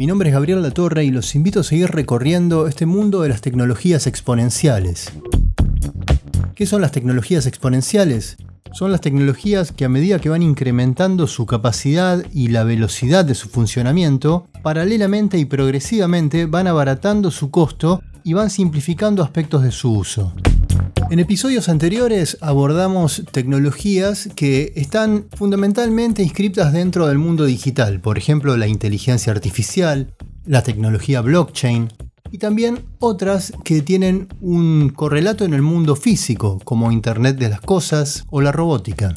Mi nombre es Gabriel Latorre y los invito a seguir recorriendo este mundo de las tecnologías exponenciales. ¿Qué son las tecnologías exponenciales? Son las tecnologías que a medida que van incrementando su capacidad y la velocidad de su funcionamiento, paralelamente y progresivamente van abaratando su costo y van simplificando aspectos de su uso. En episodios anteriores abordamos tecnologías que están fundamentalmente inscritas dentro del mundo digital, por ejemplo la inteligencia artificial, la tecnología blockchain, y también otras que tienen un correlato en el mundo físico, como Internet de las Cosas o la robótica.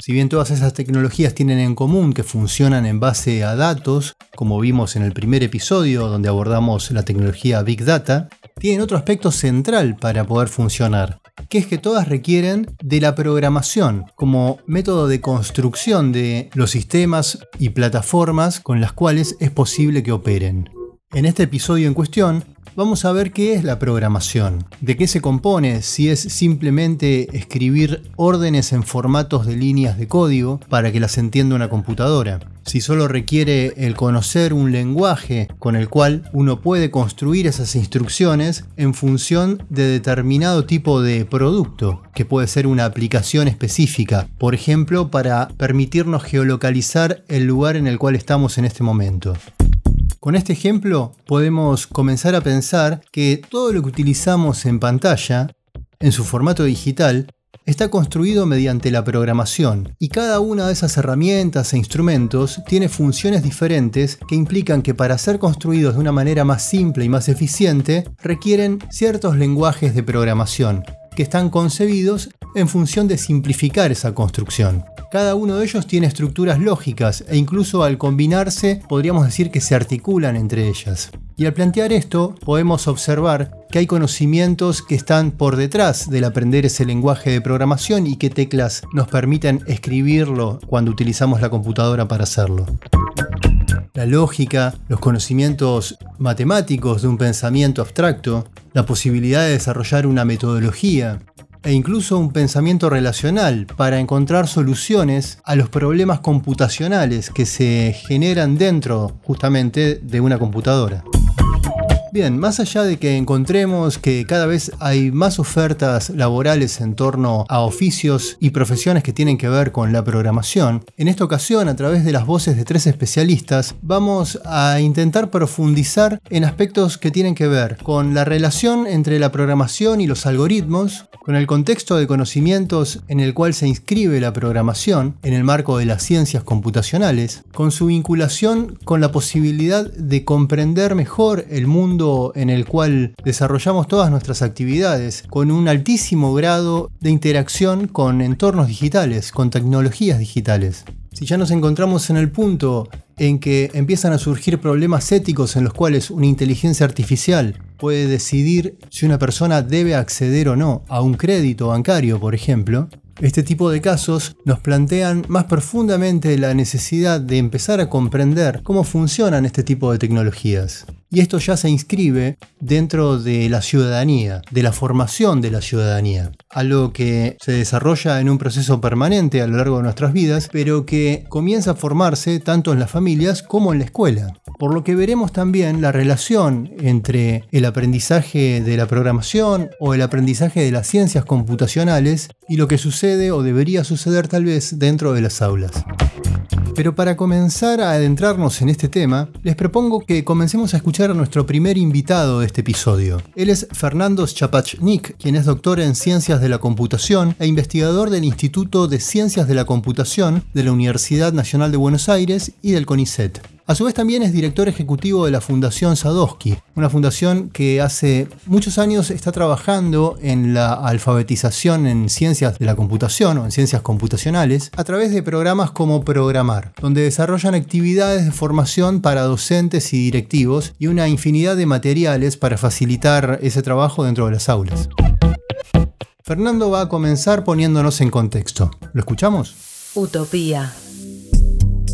Si bien todas esas tecnologías tienen en común que funcionan en base a datos, como vimos en el primer episodio donde abordamos la tecnología Big Data, tienen otro aspecto central para poder funcionar, que es que todas requieren de la programación como método de construcción de los sistemas y plataformas con las cuales es posible que operen. En este episodio en cuestión vamos a ver qué es la programación, de qué se compone, si es simplemente escribir órdenes en formatos de líneas de código para que las entienda una computadora, si solo requiere el conocer un lenguaje con el cual uno puede construir esas instrucciones en función de determinado tipo de producto, que puede ser una aplicación específica, por ejemplo, para permitirnos geolocalizar el lugar en el cual estamos en este momento. Con este ejemplo podemos comenzar a pensar que todo lo que utilizamos en pantalla, en su formato digital, está construido mediante la programación y cada una de esas herramientas e instrumentos tiene funciones diferentes que implican que para ser construidos de una manera más simple y más eficiente requieren ciertos lenguajes de programación que están concebidos en función de simplificar esa construcción. Cada uno de ellos tiene estructuras lógicas e incluso al combinarse podríamos decir que se articulan entre ellas. Y al plantear esto podemos observar que hay conocimientos que están por detrás del aprender ese lenguaje de programación y qué teclas nos permiten escribirlo cuando utilizamos la computadora para hacerlo la lógica, los conocimientos matemáticos de un pensamiento abstracto, la posibilidad de desarrollar una metodología e incluso un pensamiento relacional para encontrar soluciones a los problemas computacionales que se generan dentro justamente de una computadora. Bien, más allá de que encontremos que cada vez hay más ofertas laborales en torno a oficios y profesiones que tienen que ver con la programación, en esta ocasión, a través de las voces de tres especialistas, vamos a intentar profundizar en aspectos que tienen que ver con la relación entre la programación y los algoritmos, con el contexto de conocimientos en el cual se inscribe la programación en el marco de las ciencias computacionales, con su vinculación con la posibilidad de comprender mejor el mundo en el cual desarrollamos todas nuestras actividades con un altísimo grado de interacción con entornos digitales, con tecnologías digitales. Si ya nos encontramos en el punto en que empiezan a surgir problemas éticos en los cuales una inteligencia artificial puede decidir si una persona debe acceder o no a un crédito bancario, por ejemplo, este tipo de casos nos plantean más profundamente la necesidad de empezar a comprender cómo funcionan este tipo de tecnologías. Y esto ya se inscribe dentro de la ciudadanía, de la formación de la ciudadanía. Algo que se desarrolla en un proceso permanente a lo largo de nuestras vidas, pero que comienza a formarse tanto en las familias como en la escuela. Por lo que veremos también la relación entre el aprendizaje de la programación o el aprendizaje de las ciencias computacionales y lo que sucede o debería suceder tal vez dentro de las aulas. Pero para comenzar a adentrarnos en este tema, les propongo que comencemos a escuchar a nuestro primer invitado de este episodio. Él es Fernando Chapachnik, quien es doctor en Ciencias de la Computación e investigador del Instituto de Ciencias de la Computación de la Universidad Nacional de Buenos Aires y del CONICET. A su vez también es director ejecutivo de la Fundación Sadowski, una fundación que hace muchos años está trabajando en la alfabetización en ciencias de la computación o en ciencias computacionales a través de programas como Programar, donde desarrollan actividades de formación para docentes y directivos y una infinidad de materiales para facilitar ese trabajo dentro de las aulas. Fernando va a comenzar poniéndonos en contexto. ¿Lo escuchamos? Utopía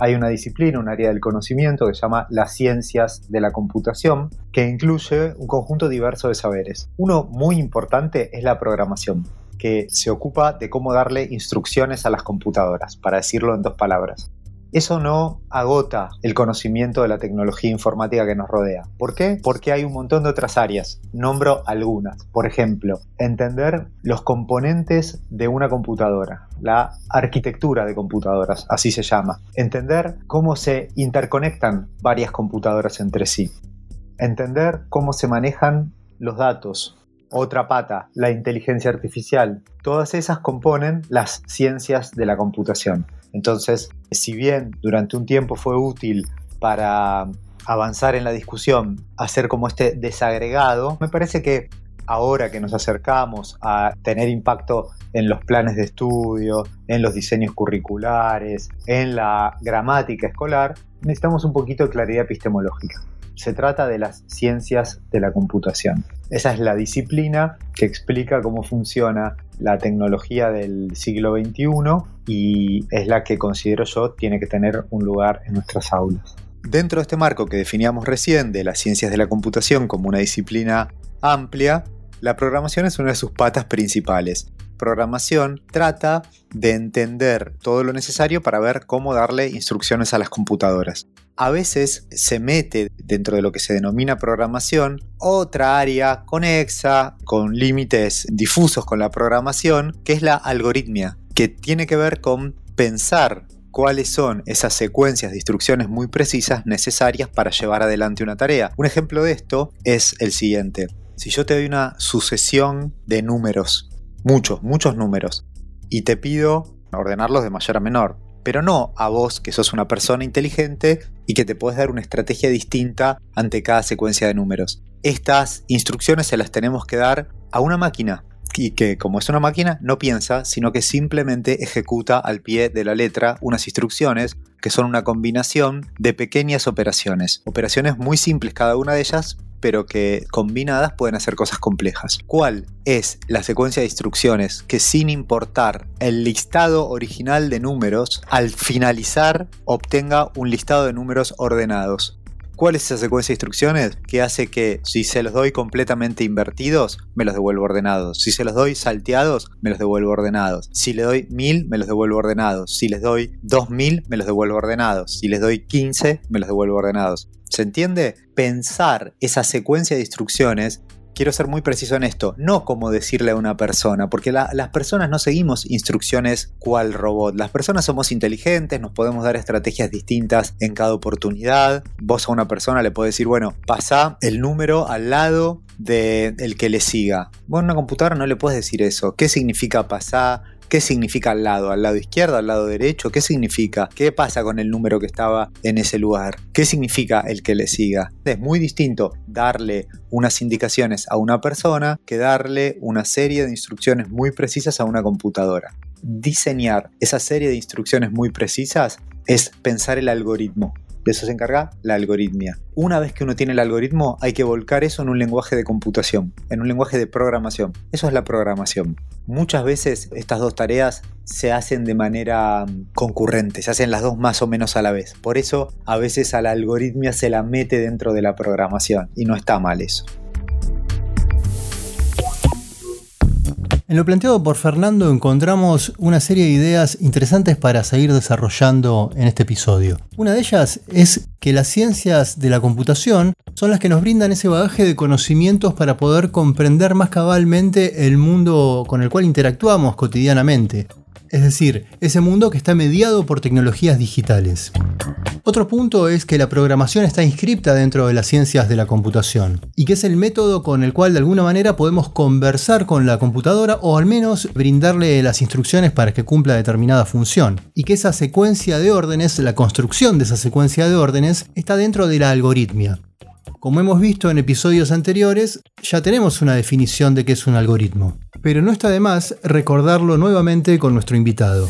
hay una disciplina, un área del conocimiento que se llama las ciencias de la computación, que incluye un conjunto diverso de saberes. Uno muy importante es la programación que se ocupa de cómo darle instrucciones a las computadoras, para decirlo en dos palabras. Eso no agota el conocimiento de la tecnología informática que nos rodea. ¿Por qué? Porque hay un montón de otras áreas. Nombro algunas. Por ejemplo, entender los componentes de una computadora, la arquitectura de computadoras, así se llama. Entender cómo se interconectan varias computadoras entre sí. Entender cómo se manejan los datos, otra pata, la inteligencia artificial. Todas esas componen las ciencias de la computación. Entonces, si bien durante un tiempo fue útil para avanzar en la discusión, hacer como este desagregado, me parece que ahora que nos acercamos a tener impacto en los planes de estudio, en los diseños curriculares, en la gramática escolar, necesitamos un poquito de claridad epistemológica. Se trata de las ciencias de la computación. Esa es la disciplina que explica cómo funciona la tecnología del siglo XXI y es la que considero yo tiene que tener un lugar en nuestras aulas. Dentro de este marco que definíamos recién de las ciencias de la computación como una disciplina amplia, la programación es una de sus patas principales. Programación trata de entender todo lo necesario para ver cómo darle instrucciones a las computadoras. A veces se mete dentro de lo que se denomina programación otra área conexa, con límites difusos con la programación, que es la algoritmia, que tiene que ver con pensar cuáles son esas secuencias de instrucciones muy precisas necesarias para llevar adelante una tarea. Un ejemplo de esto es el siguiente. Si yo te doy una sucesión de números, muchos, muchos números, y te pido ordenarlos de mayor a menor, pero no a vos que sos una persona inteligente y que te puedes dar una estrategia distinta ante cada secuencia de números. Estas instrucciones se las tenemos que dar a una máquina, y que como es una máquina no piensa, sino que simplemente ejecuta al pie de la letra unas instrucciones que son una combinación de pequeñas operaciones. Operaciones muy simples cada una de ellas, pero que combinadas pueden hacer cosas complejas. ¿Cuál es la secuencia de instrucciones que sin importar el listado original de números, al finalizar obtenga un listado de números ordenados? ¿Cuál es esa secuencia de instrucciones que hace que si se los doy completamente invertidos, me los devuelvo ordenados? Si se los doy salteados, me los devuelvo ordenados. Si le doy 1000, me los devuelvo ordenados. Si les doy 2000, me los devuelvo ordenados. Si les doy 15, me los devuelvo ordenados. ¿Se entiende? Pensar esa secuencia de instrucciones quiero ser muy preciso en esto, no como decirle a una persona, porque las personas no seguimos instrucciones cual robot. Las personas somos inteligentes, nos podemos dar estrategias distintas en cada oportunidad. Vos a una persona le podés decir, bueno, pasa el número al lado del que le siga. Vos a una computadora no le puedes decir eso. ¿Qué significa pasar? ¿Qué significa al lado? ¿Al lado izquierdo? ¿Al lado derecho? ¿Qué significa? ¿Qué pasa con el número que estaba en ese lugar? ¿Qué significa el que le siga? Es muy distinto darle unas indicaciones a una persona que darle una serie de instrucciones muy precisas a una computadora. Diseñar esa serie de instrucciones muy precisas es pensar el algoritmo. De eso se encarga la algoritmia. Una vez que uno tiene el algoritmo, hay que volcar eso en un lenguaje de computación, en un lenguaje de programación. Eso es la programación. Muchas veces estas dos tareas se hacen de manera mm, concurrente, se hacen las dos más o menos a la vez. Por eso a veces a la algoritmia se la mete dentro de la programación y no está mal eso. En lo planteado por Fernando encontramos una serie de ideas interesantes para seguir desarrollando en este episodio. Una de ellas es que las ciencias de la computación son las que nos brindan ese bagaje de conocimientos para poder comprender más cabalmente el mundo con el cual interactuamos cotidianamente. Es decir, ese mundo que está mediado por tecnologías digitales. Otro punto es que la programación está inscripta dentro de las ciencias de la computación y que es el método con el cual de alguna manera podemos conversar con la computadora o al menos brindarle las instrucciones para que cumpla determinada función. Y que esa secuencia de órdenes, la construcción de esa secuencia de órdenes, está dentro de la algoritmia. Como hemos visto en episodios anteriores, ya tenemos una definición de qué es un algoritmo, pero no está de más recordarlo nuevamente con nuestro invitado.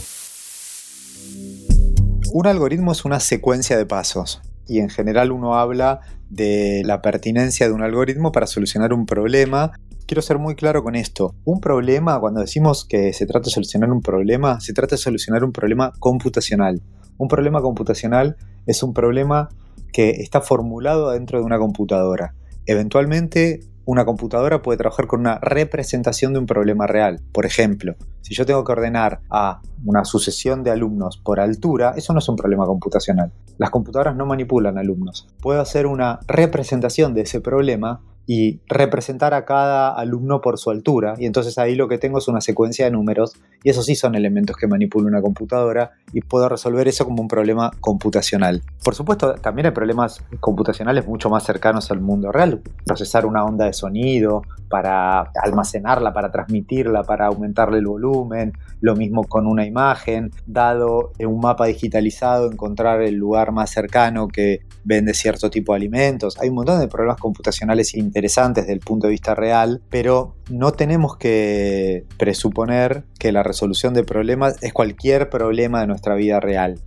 Un algoritmo es una secuencia de pasos y en general uno habla de la pertinencia de un algoritmo para solucionar un problema. Quiero ser muy claro con esto. Un problema, cuando decimos que se trata de solucionar un problema, se trata de solucionar un problema computacional. Un problema computacional es un problema que está formulado dentro de una computadora. Eventualmente una computadora puede trabajar con una representación de un problema real. Por ejemplo, si yo tengo que ordenar a una sucesión de alumnos por altura, eso no es un problema computacional. Las computadoras no manipulan alumnos. Puedo hacer una representación de ese problema y representar a cada alumno por su altura. Y entonces ahí lo que tengo es una secuencia de números y esos sí son elementos que manipula una computadora y puedo resolver eso como un problema computacional. Por supuesto, también hay problemas computacionales mucho más cercanos al mundo real. Procesar una onda de sonido para almacenarla, para transmitirla, para aumentarle el volumen. Lo mismo con una imagen. Dado un mapa digitalizado, encontrar el lugar más cercano que vende cierto tipo de alimentos. Hay un montón de problemas computacionales interesantes desde el punto de vista real, pero no tenemos que presuponer que la resolución de problemas es cualquier problema de nuestra vida real.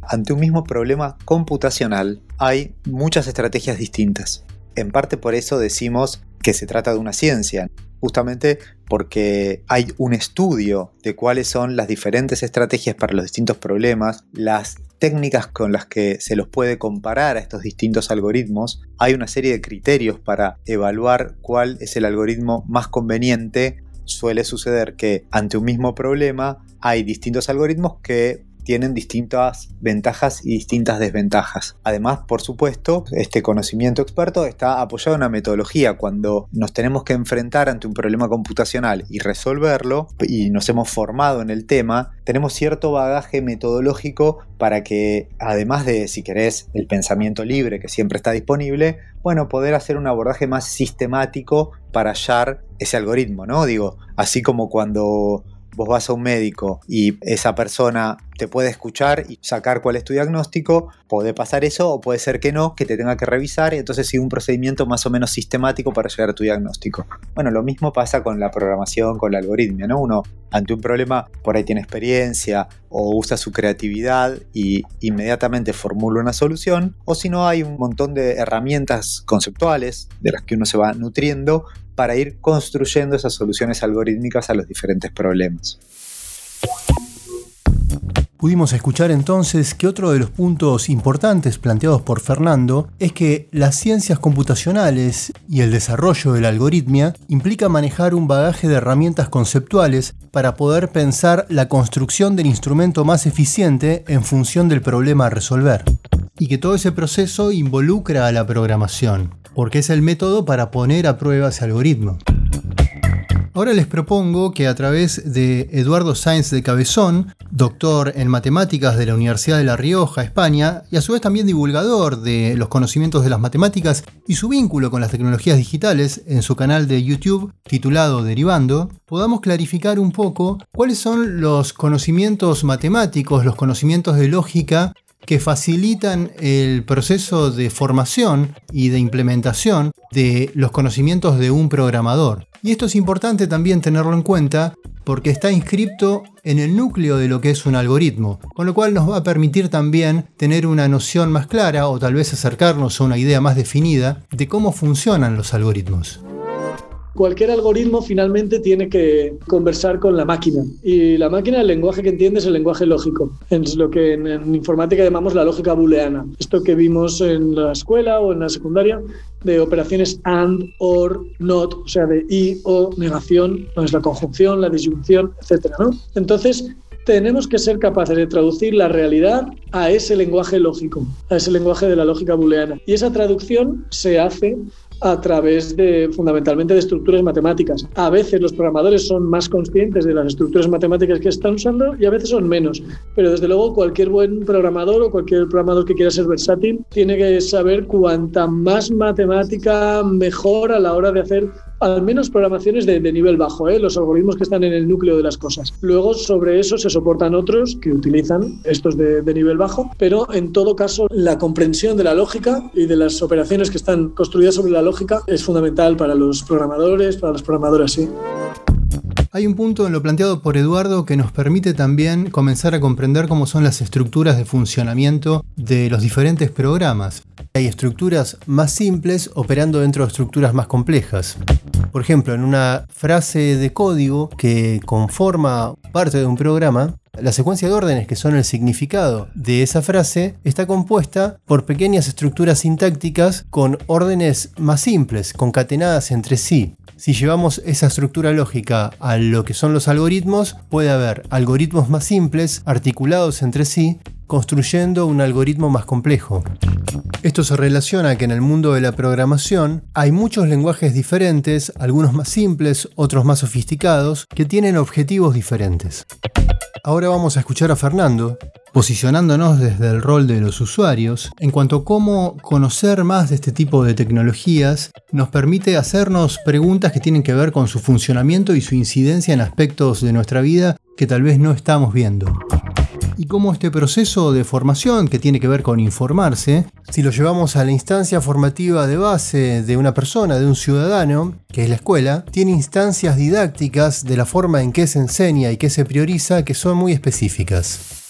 Ante un mismo problema computacional hay muchas estrategias distintas. En parte por eso decimos que se trata de una ciencia, justamente porque hay un estudio de cuáles son las diferentes estrategias para los distintos problemas, las técnicas con las que se los puede comparar a estos distintos algoritmos, hay una serie de criterios para evaluar cuál es el algoritmo más conveniente. Suele suceder que ante un mismo problema hay distintos algoritmos que tienen distintas ventajas y distintas desventajas. Además, por supuesto, este conocimiento experto está apoyado en una metodología. Cuando nos tenemos que enfrentar ante un problema computacional y resolverlo, y nos hemos formado en el tema, tenemos cierto bagaje metodológico para que, además de, si querés, el pensamiento libre que siempre está disponible, bueno, poder hacer un abordaje más sistemático para hallar ese algoritmo, ¿no? Digo, así como cuando vos vas a un médico y esa persona te puede escuchar y sacar cuál es tu diagnóstico, puede pasar eso o puede ser que no, que te tenga que revisar y entonces sigue un procedimiento más o menos sistemático para llegar a tu diagnóstico. Bueno, lo mismo pasa con la programación, con la algoritmia, ¿no? Uno ante un problema por ahí tiene experiencia o usa su creatividad y inmediatamente formula una solución, o si no hay un montón de herramientas conceptuales de las que uno se va nutriendo para ir construyendo esas soluciones algorítmicas a los diferentes problemas. Pudimos escuchar entonces que otro de los puntos importantes planteados por Fernando es que las ciencias computacionales y el desarrollo de la algoritmia implica manejar un bagaje de herramientas conceptuales para poder pensar la construcción del instrumento más eficiente en función del problema a resolver. Y que todo ese proceso involucra a la programación, porque es el método para poner a prueba ese algoritmo. Ahora les propongo que a través de Eduardo Sáenz de Cabezón, doctor en matemáticas de la Universidad de La Rioja, España, y a su vez también divulgador de los conocimientos de las matemáticas y su vínculo con las tecnologías digitales en su canal de YouTube titulado Derivando, podamos clarificar un poco cuáles son los conocimientos matemáticos, los conocimientos de lógica que facilitan el proceso de formación y de implementación de los conocimientos de un programador. Y esto es importante también tenerlo en cuenta porque está inscrito en el núcleo de lo que es un algoritmo, con lo cual nos va a permitir también tener una noción más clara o tal vez acercarnos a una idea más definida de cómo funcionan los algoritmos cualquier algoritmo finalmente tiene que conversar con la máquina. Y la máquina, el lenguaje que entiende es el lenguaje lógico. Es lo que en, informática llamamos la lógica booleana. Esto que vimos en la escuela o en la secundaria de operaciones AND, OR, NOT, o sea, de y, o, negación, no es la conjunción, la disyunción, etc. Entonces, tenemos que ser capaces de traducir la realidad a ese lenguaje lógico, a ese lenguaje de la lógica booleana. Y esa traducción se hace a través de fundamentalmente de estructuras matemáticas. A veces los programadores son más conscientes de las estructuras matemáticas que están usando y a veces son menos. Pero desde luego cualquier buen programador o cualquier programador que quiera ser versátil tiene que saber cuanta más matemática mejor a la hora de hacer al menos programaciones de, nivel bajo, ¿eh? los algoritmos que están en el núcleo de las cosas. Luego sobre eso se soportan otros que utilizan estos de, nivel bajo, pero en todo caso la comprensión de la lógica y de las operaciones que están construidas sobre la lógica es fundamental para los programadores, para las programadoras, sí. Hay un punto en lo planteado por Eduardo que nos permite también comenzar a comprender cómo son las estructuras de funcionamiento de los diferentes programas. Hay estructuras más simples operando dentro de estructuras más complejas. Por ejemplo, en una frase de código que conforma parte de un programa, la secuencia de órdenes que son el significado de esa frase está compuesta por pequeñas estructuras sintácticas con órdenes más simples, concatenadas entre sí. Si llevamos esa estructura lógica a lo que son los algoritmos, puede haber algoritmos más simples, articulados entre sí, construyendo un algoritmo más complejo. Esto se relaciona a que en el mundo de la programación hay muchos lenguajes diferentes, algunos más simples, otros más sofisticados, que tienen objetivos diferentes. Ahora vamos a escuchar a Fernando, posicionándonos desde el rol de los usuarios, en cuanto a cómo conocer más de este tipo de tecnologías nos permite hacernos preguntas que tienen que ver con su funcionamiento y su incidencia en aspectos de nuestra vida que tal vez no estamos viendo y cómo este proceso de formación que tiene que ver con informarse, si lo llevamos a la instancia formativa de base de una persona, de un ciudadano, que es la escuela, tiene instancias didácticas de la forma en que se enseña y que se prioriza que son muy específicas.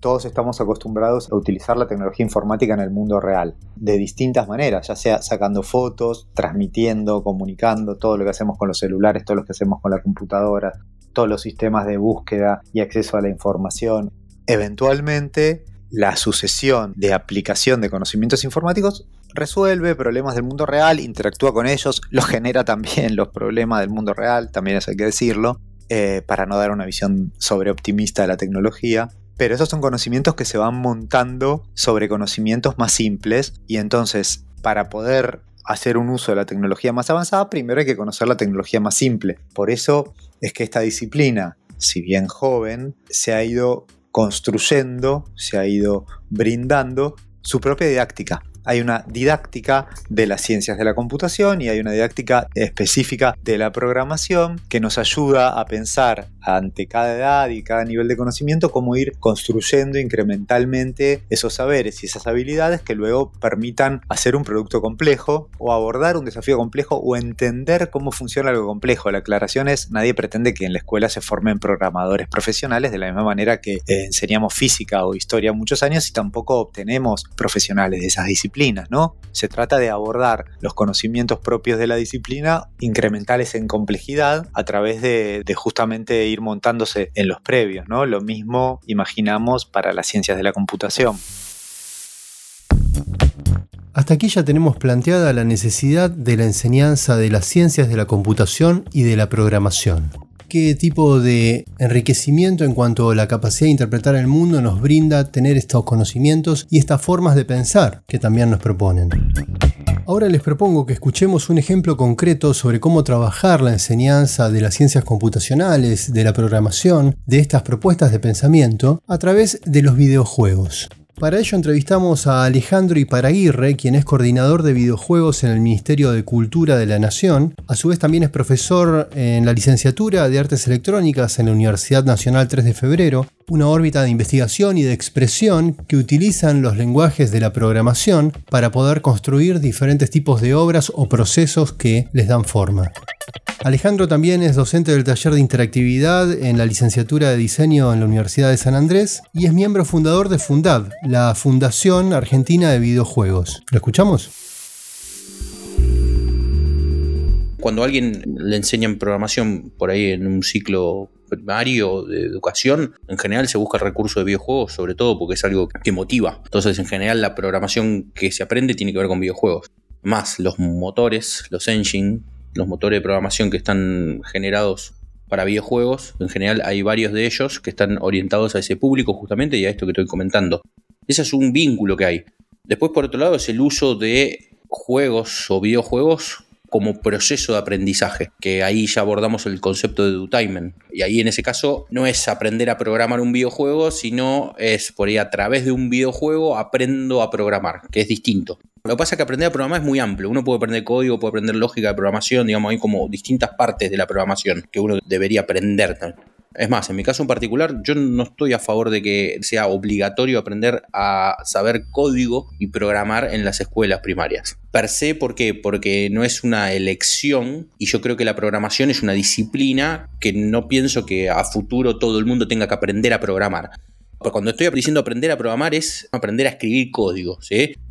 Todos estamos acostumbrados a utilizar la tecnología informática en el mundo real, de distintas maneras, ya sea sacando fotos, transmitiendo, comunicando, todo lo que hacemos con los celulares, todo lo que hacemos con la computadora, todos los sistemas de búsqueda y acceso a la información. Eventualmente, la sucesión de aplicación de conocimientos informáticos resuelve problemas del mundo real, interactúa con ellos, los genera también los problemas del mundo real, también eso hay que decirlo, eh, para no dar una visión sobreoptimista de la tecnología. Pero esos son conocimientos que se van montando sobre conocimientos más simples y entonces para poder hacer un uso de la tecnología más avanzada, primero hay que conocer la tecnología más simple. Por eso es que esta disciplina, si bien joven, se ha ido construyendo, se ha ido brindando su propia didáctica hay una didáctica de las ciencias de la computación y hay una didáctica específica de la programación que nos ayuda a pensar ante cada edad y cada nivel de conocimiento cómo ir construyendo incrementalmente esos saberes y esas habilidades que luego permitan hacer un producto complejo o abordar un desafío complejo o entender cómo funciona algo complejo. La aclaración es, nadie pretende que en la escuela se formen programadores profesionales de la misma manera que eh, enseñamos física o historia muchos años y tampoco obtenemos profesionales de esas ¿no? Se trata de abordar los conocimientos propios de la disciplina, incrementales en complejidad, a través de, justamente ir montándose en los previos, ¿no? Lo mismo imaginamos para las ciencias de la computación. Hasta aquí ya tenemos planteada la necesidad de la enseñanza de las ciencias de la computación y de la programación qué tipo de enriquecimiento en cuanto a la capacidad de interpretar el mundo nos brinda tener estos conocimientos y estas formas de pensar que también nos proponen. Ahora les propongo que escuchemos un ejemplo concreto sobre cómo trabajar la enseñanza de las ciencias computacionales, de la programación, de estas propuestas de pensamiento a través de los videojuegos. Para ello entrevistamos a Alejandro Iparaguirre, quien es coordinador de videojuegos en el Ministerio de Cultura de la Nación. A su vez también es profesor en la licenciatura de Artes Electrónicas en la Universidad Nacional 3 de Febrero, una órbita de investigación y de expresión que utilizan los lenguajes de la programación para poder construir diferentes tipos de obras o procesos que les dan forma. Alejandro también es docente del taller de interactividad en la licenciatura de diseño en la Universidad de San Andrés y es miembro fundador de Fundab, la Fundación Argentina de Videojuegos. ¿Lo escuchamos? Cuando a alguien le enseñan programación por ahí en un ciclo primario de educación, en general se busca el recurso de videojuegos, sobre todo porque es algo que motiva. Entonces, en general, la programación que se aprende tiene que ver con videojuegos. Más los motores, los engine, los motores de programación que están generados para videojuegos, en general hay varios de ellos que están orientados a ese público justamente y a esto que estoy comentando. Ese es un vínculo que hay. Después, por otro lado, es el uso de juegos o videojuegos como proceso de aprendizaje, que ahí ya abordamos el concepto de edutainment. Y ahí en ese caso no es aprender a programar un videojuego, sino es por ahí a través de un videojuego aprendo a programar, que es distinto. Lo que pasa es que aprender a programar es muy amplio. Uno puede aprender código, puede aprender lógica de programación, digamos, hay como distintas partes de la programación que uno debería aprender. Es más, en mi caso en particular, yo no estoy a favor de que sea obligatorio aprender a saber código y programar en las escuelas primarias. Per se, ¿por qué? Porque no es una elección y yo creo que la programación es una disciplina que no pienso que a futuro todo el mundo tenga que aprender a programar. Cuando estoy diciendo aprender a programar es aprender a escribir código.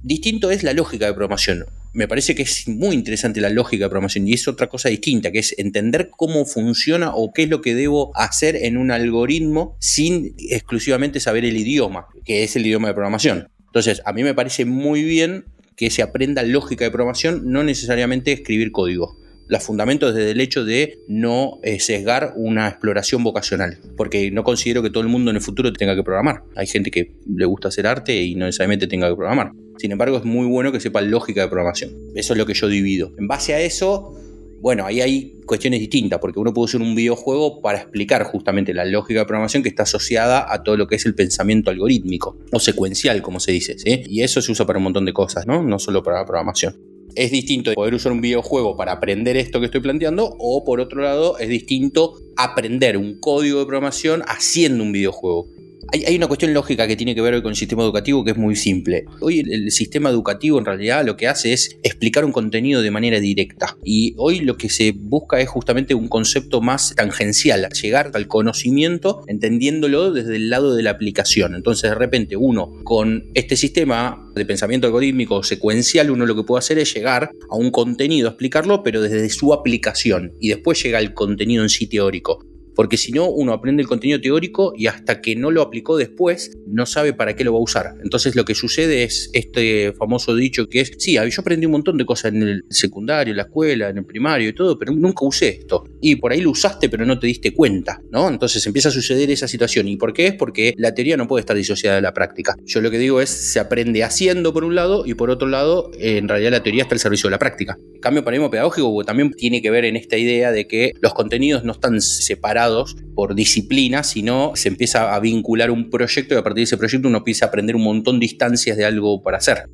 Distinto es la lógica de programación me parece que es muy interesante la lógica de programación y es otra cosa distinta, que es entender cómo funciona o qué es lo que debo hacer en un algoritmo sin exclusivamente saber el idioma, que es el idioma de programación. Entonces, a mí me parece muy bien que se aprenda lógica de programación, no necesariamente escribir código. Los fundamentos desde el hecho de no eh, sesgar una exploración vocacional, porque no considero que todo el mundo en el futuro tenga que programar. Hay gente que le gusta hacer arte y no necesariamente tenga que programar. Sin embargo, es muy bueno que sepa lógica de programación. Eso es lo que yo divido. En base a eso, bueno, ahí hay cuestiones distintas, porque uno puede usar un videojuego para explicar justamente la lógica de programación que está asociada a todo lo que es el pensamiento algorítmico, o secuencial, como se dice. Y eso se usa para un montón de cosas, ¿no? No solo para la programación. Es distinto poder usar un videojuego para aprender esto que estoy planteando, o por otro lado, es distinto aprender un código de programación haciendo un videojuego. Hay, una cuestión lógica que tiene que ver con el sistema educativo que es muy simple. Hoy el, sistema educativo en realidad lo que hace es explicar un contenido de manera directa. Y hoy lo que se busca es justamente un concepto más tangencial, llegar al conocimiento entendiéndolo desde el lado de la aplicación. Entonces de repente uno con este sistema de pensamiento algorítmico secuencial, uno lo que puede hacer es llegar a un contenido, explicarlo, pero desde su aplicación. Y después llega al contenido en sí teórico porque si no, uno aprende el contenido teórico y hasta que no lo aplicó después, no sabe para qué lo va a usar. Entonces lo que sucede es este famoso dicho que es, sí, yo aprendí un montón de cosas en el secundario, en la escuela, en el primario y todo, pero nunca usé esto. Y por ahí lo usaste, pero no te diste cuenta, ¿no? Entonces empieza a suceder esa situación. ¿Y por qué es? Porque la teoría no puede estar disociada de la práctica. Yo lo que digo es, se aprende haciendo por un lado y por otro lado, en realidad la teoría está al servicio de la práctica. cambio paradigma pedagógico también tiene que ver en esta idea de que los contenidos no están separados por disciplina, sino se empieza a vincular un proyecto y a partir de ese proyecto uno empieza a aprender un montón de instancias de algo para hacer.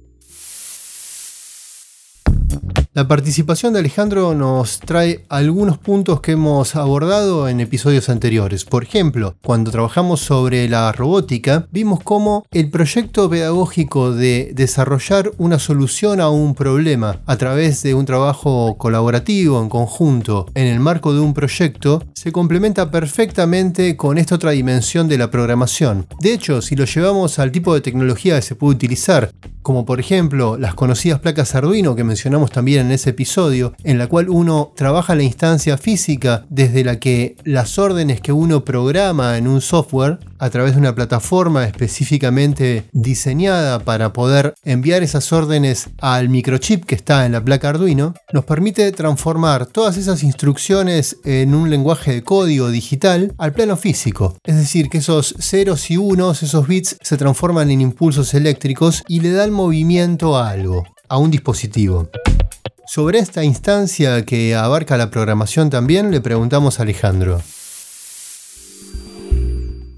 La participación de Alejandro nos trae algunos puntos que hemos abordado en episodios anteriores. Por ejemplo, cuando trabajamos sobre la robótica, vimos cómo el proyecto pedagógico de desarrollar una solución a un problema a través de un trabajo colaborativo en conjunto en el marco de un proyecto se complementa perfectamente con esta otra dimensión de la programación. De hecho, si lo llevamos al tipo de tecnología que se puede utilizar, como por ejemplo las conocidas placas Arduino que mencionamos también en ese episodio, en la cual uno trabaja la instancia física desde la que las órdenes que uno programa en un software a través de una plataforma específicamente diseñada para poder enviar esas órdenes al microchip que está en la placa Arduino, nos permite transformar todas esas instrucciones en un lenguaje de código digital al plano físico. Es decir, que esos ceros y unos, esos bits, se transforman en impulsos eléctricos y le dan movimiento a algo, a un dispositivo. Sobre esta instancia que abarca la programación también le preguntamos a Alejandro.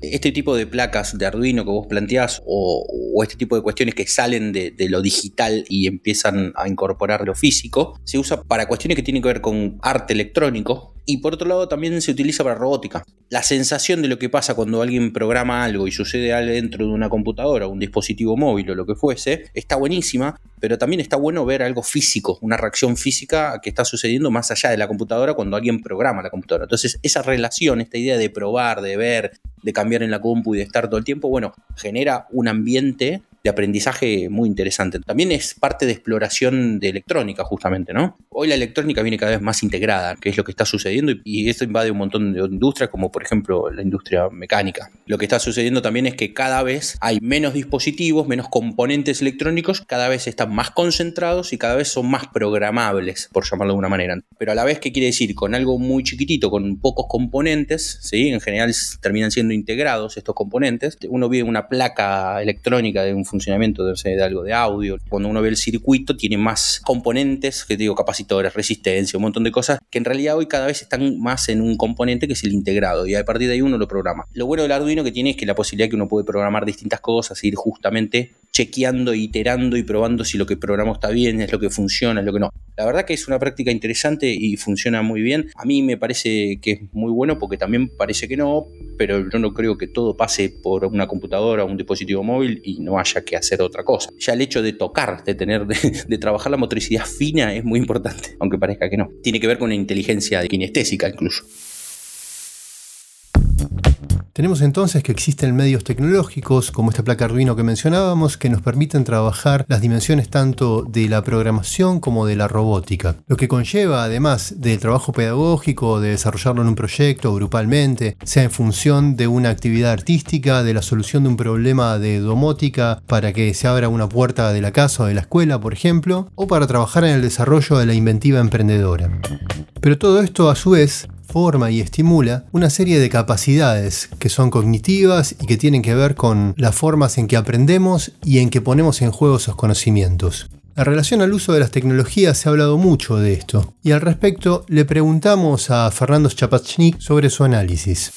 Este tipo de placas de Arduino que vos planteás o, este tipo de cuestiones que salen de, lo digital y empiezan a incorporar lo físico, se usa para cuestiones que tienen que ver con arte electrónico y por otro lado también se utiliza para robótica. La sensación de lo que pasa cuando alguien programa algo y sucede algo dentro de una computadora, un dispositivo móvil o lo que fuese, está buenísima, pero también está bueno ver algo físico, una reacción física que está sucediendo más allá de la computadora cuando alguien programa la computadora. Entonces esa relación, esta idea de probar, de ver, de cambiar en la compu y de estar todo el tiempo, bueno, genera un ambiente de aprendizaje muy interesante. También es parte de exploración de electrónica, justamente, ¿no? Hoy la electrónica viene cada vez más integrada, que es lo que está sucediendo, y esto invade un montón de industrias, como por ejemplo la industria mecánica. Lo que está sucediendo también es que cada vez hay menos dispositivos, menos componentes electrónicos, cada vez están más concentrados y cada vez son más programables, por llamarlo de alguna manera. Pero a la vez, ¿qué quiere decir? Con algo muy chiquitito, con pocos componentes, ¿sí? en general terminan siendo integrados estos componentes. Uno ve una placa electrónica de un funcionamiento de, de algo de audio. Cuando uno ve el circuito, tiene más componentes, que digo, capacitores, resistencia, un montón de cosas, que en realidad hoy cada vez están más en un componente que es el integrado, y a partir de ahí uno lo programa. Lo bueno del Arduino que tiene es que la posibilidad que uno puede programar distintas cosas, ir justamente chequeando, iterando y probando si lo que programamos está bien, es lo que funciona, es lo que no. La verdad que es una práctica interesante y funciona muy bien. A mí me parece que es muy bueno porque también parece que no, pero yo no creo que todo pase por una computadora o un dispositivo móvil y no haya que hacer otra cosa. Ya el hecho de tocar, de tener, de, trabajar la motricidad fina es muy importante, aunque parezca que no. Tiene que ver con la inteligencia kinestésica incluso. Tenemos entonces que existen medios tecnológicos como esta placa Arduino que mencionábamos que nos permiten trabajar las dimensiones tanto de la programación como de la robótica. Lo que conlleva además del trabajo pedagógico, de desarrollarlo en un proyecto grupalmente, sea en función de una actividad artística, de la solución de un problema de domótica para que se abra una puerta de la casa o de la escuela, por ejemplo, o para trabajar en el desarrollo de la inventiva emprendedora. Pero todo esto a su vez forma y estimula una serie de capacidades que son cognitivas y que tienen que ver con las formas en que aprendemos y en que ponemos en juego esos conocimientos. En relación al uso de las tecnologías se ha hablado mucho de esto y al respecto le preguntamos a Fernando Chapachnik sobre su análisis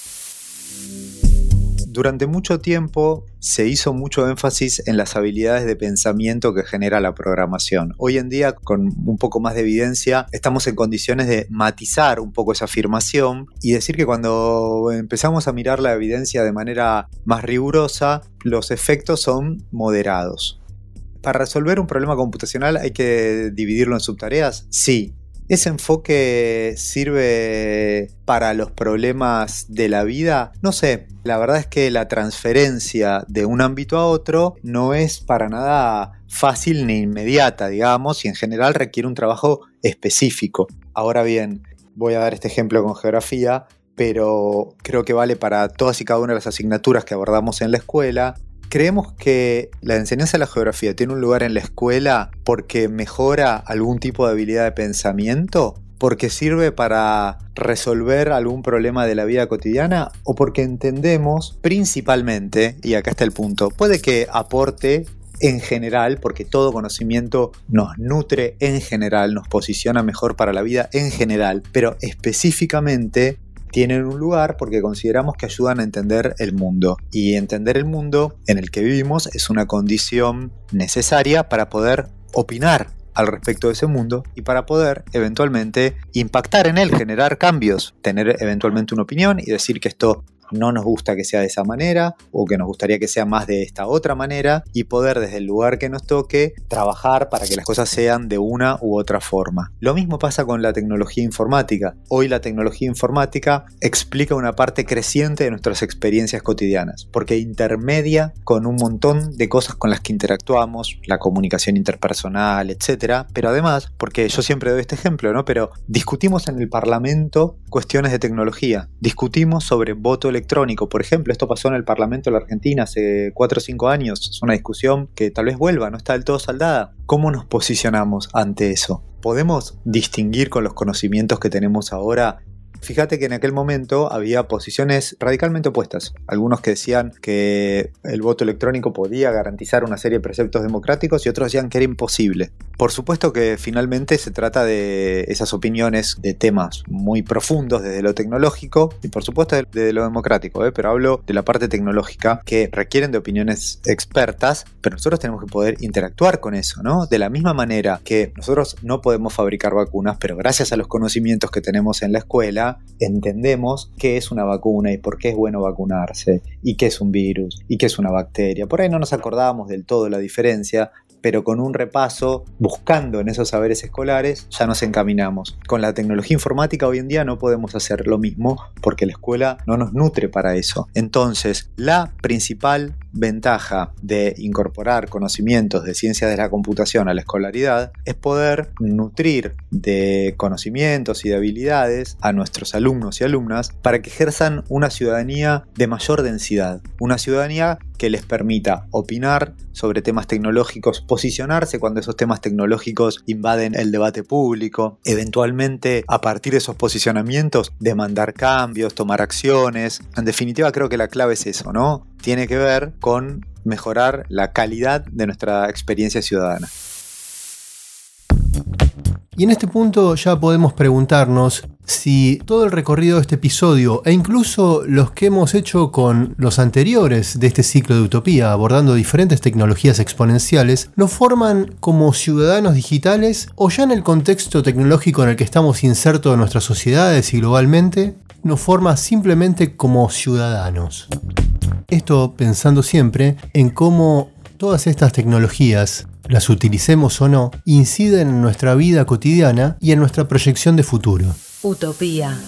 durante mucho tiempo se hizo mucho énfasis en las habilidades de pensamiento que genera la programación. Hoy en día, con un poco más de evidencia, estamos en condiciones de matizar un poco esa afirmación y decir que cuando empezamos a mirar la evidencia de manera más rigurosa, los efectos son moderados. Para resolver un problema computacional hay que dividirlo en subtareas. Sí, ¿Ese enfoque sirve para los problemas de la vida? No sé, la verdad es que la transferencia de un ámbito a otro no es para nada fácil ni inmediata, digamos, y en general requiere un trabajo específico. Ahora bien, voy a dar este ejemplo con geografía, pero creo que vale para todas y cada una de las asignaturas que abordamos en la escuela ¿Creemos que la enseñanza de la geografía tiene un lugar en la escuela porque mejora algún tipo de habilidad de pensamiento? ¿Porque sirve para resolver algún problema de la vida cotidiana? ¿O porque entendemos principalmente, y acá está el punto, puede que aporte en general, porque todo conocimiento nos nutre en general, nos posiciona mejor para la vida en general, pero específicamente tienen un lugar porque consideramos que ayudan a entender el mundo. Y entender el mundo en el que vivimos es una condición necesaria para poder opinar al respecto de ese mundo y para poder eventualmente impactar en él, generar cambios, tener eventualmente una opinión y decir que esto no nos gusta que sea de esa manera o que nos gustaría que sea más de esta otra manera y poder desde el lugar que nos toque trabajar para que las cosas sean de una u otra forma. Lo mismo pasa con la tecnología informática. Hoy la tecnología informática explica una parte creciente de nuestras experiencias cotidianas porque intermedia con un montón de cosas con las que interactuamos, la comunicación interpersonal, etcétera, pero además, porque yo siempre doy este ejemplo, ¿no? Pero discutimos en el Parlamento cuestiones de tecnología, discutimos sobre voto electrónico electrónico, por ejemplo. Esto pasó en el Parlamento de la Argentina hace 4 o 5 años. Es una discusión que tal vez vuelva, no está del todo saldada. ¿Cómo nos posicionamos ante eso? ¿Podemos distinguir con los conocimientos que tenemos ahora Fíjate que en aquel momento había posiciones radicalmente opuestas. Algunos que decían que el voto electrónico podía garantizar una serie de preceptos democráticos y otros decían que era imposible. Por supuesto que finalmente se trata de esas opiniones de temas muy profundos desde lo tecnológico y por supuesto desde lo democrático, ¿eh? pero hablo de la parte tecnológica que requieren de opiniones expertas, pero nosotros tenemos que poder interactuar con eso, ¿no? De la misma manera que nosotros no podemos fabricar vacunas, pero gracias a los conocimientos que tenemos en la escuela, entendemos qué es una vacuna y por qué es bueno vacunarse, y qué es un virus, y qué es una bacteria. Por ahí no nos acordábamos del todo la diferencia, pero con un repaso, buscando en esos saberes escolares, ya nos encaminamos. Con la tecnología informática hoy en día no podemos hacer lo mismo porque la escuela no nos nutre para eso. Entonces, la principal ventaja de incorporar conocimientos de ciencias de la computación a la escolaridad es poder nutrir de conocimientos y de habilidades a nuestros alumnos y alumnas para que ejerzan una ciudadanía de mayor densidad, una ciudadanía que les permita opinar sobre temas tecnológicos, posicionarse cuando esos temas tecnológicos invaden el debate público, eventualmente a partir de esos posicionamientos demandar cambios, tomar acciones. En definitiva creo que la clave es eso, ¿no? Tiene que ver con mejorar la calidad de nuestra experiencia ciudadana. Y en este punto ya podemos preguntarnos si todo el recorrido de este episodio e incluso los que hemos hecho con los anteriores de este ciclo de Utopía abordando diferentes tecnologías exponenciales nos forman como ciudadanos digitales o ya en el contexto tecnológico en el que estamos insertos en nuestras sociedades y globalmente nos forma simplemente como ciudadanos. Esto pensando siempre en cómo todas estas tecnologías las utilicemos o no, inciden en nuestra vida cotidiana y en nuestra proyección de futuro. Utopía.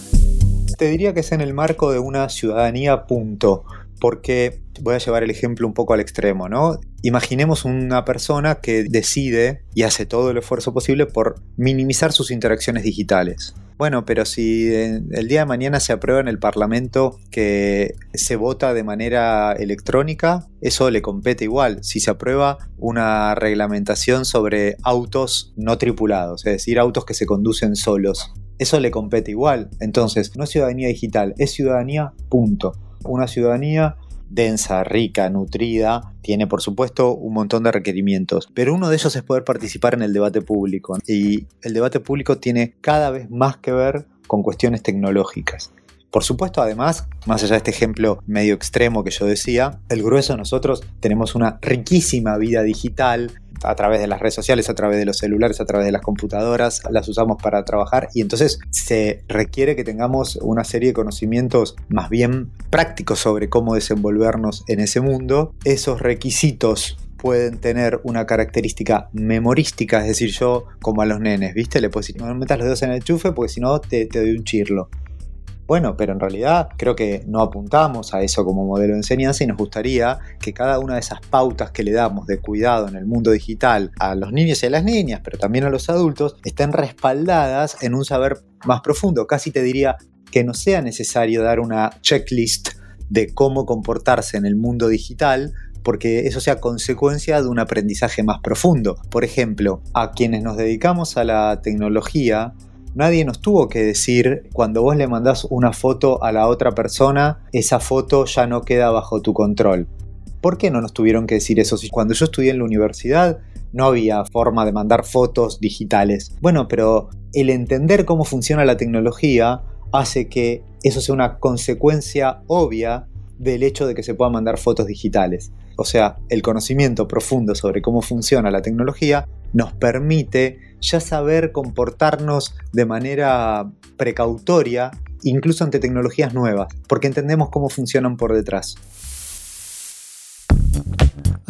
Te diría que es en el marco de una ciudadanía punto, porque voy a llevar el ejemplo un poco al extremo, ¿no? Imaginemos una persona que decide y hace todo el esfuerzo posible por minimizar sus interacciones digitales. Bueno, pero si el día de mañana se aprueba en el Parlamento que se vota de manera electrónica, eso le compete igual. Si se aprueba una reglamentación sobre autos no tripulados, es decir, autos que se conducen solos, eso le compete igual. Entonces, no es ciudadanía digital, es ciudadanía punto. Una ciudadanía densa, rica, nutrida, tiene por supuesto un montón de requerimientos, pero uno de ellos es poder participar en el debate público y el debate público tiene cada vez más que ver con cuestiones tecnológicas. Por supuesto, además, más allá de este ejemplo medio extremo que yo decía, el grueso de nosotros tenemos una riquísima vida digital, a través de las redes sociales, a través de los celulares, a través de las computadoras, las usamos para trabajar y entonces se requiere que tengamos una serie de conocimientos más bien prácticos sobre cómo desenvolvernos en ese mundo. Esos requisitos pueden tener una característica memorística, es decir, yo como a los nenes, ¿viste? Le puedo decir, no metas los dedos en el chufe porque si no te, te doy un chirlo. Bueno, pero en realidad creo que no apuntamos a eso como modelo de enseñanza y nos gustaría que cada una de esas pautas que le damos de cuidado en el mundo digital a los niños y a las niñas, pero también a los adultos, estén respaldadas en un saber más profundo. Casi te diría que no sea necesario dar una checklist de cómo comportarse en el mundo digital, porque eso sea consecuencia de un aprendizaje más profundo. Por ejemplo, a quienes nos dedicamos a la tecnología, Nadie nos tuvo que decir, cuando vos le mandás una foto a la otra persona, esa foto ya no queda bajo tu control. ¿Por qué no nos tuvieron que decir eso? Si cuando yo estudié en la universidad no había forma de mandar fotos digitales. Bueno, pero el entender cómo funciona la tecnología hace que eso sea una consecuencia obvia del hecho de que se puedan mandar fotos digitales. O sea, el conocimiento profundo sobre cómo funciona la tecnología nos permite ya saber comportarnos de manera precautoria, incluso ante tecnologías nuevas, porque entendemos cómo funcionan por detrás.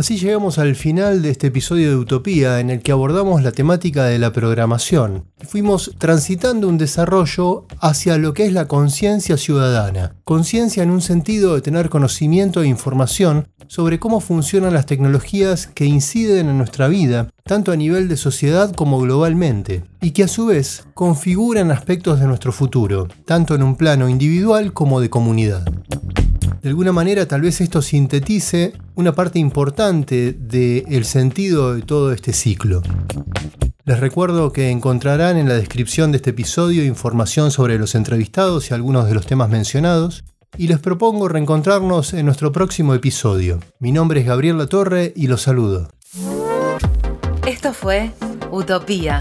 Así llegamos al final de este episodio de Utopía en el que abordamos la temática de la programación. Fuimos transitando un desarrollo hacia lo que es la conciencia ciudadana. Conciencia en un sentido de tener conocimiento e información sobre cómo funcionan las tecnologías que inciden en nuestra vida, tanto a nivel de sociedad como globalmente, y que a su vez configuran aspectos de nuestro futuro, tanto en un plano individual como de comunidad. De alguna manera tal vez esto sintetice una parte importante del sentido de todo este ciclo. Les recuerdo que encontrarán en la descripción de este episodio información sobre los entrevistados y algunos de los temas mencionados, y les propongo reencontrarnos en nuestro próximo episodio. Mi nombre es Gabriel Latorre y los saludo. Esto fue Utopía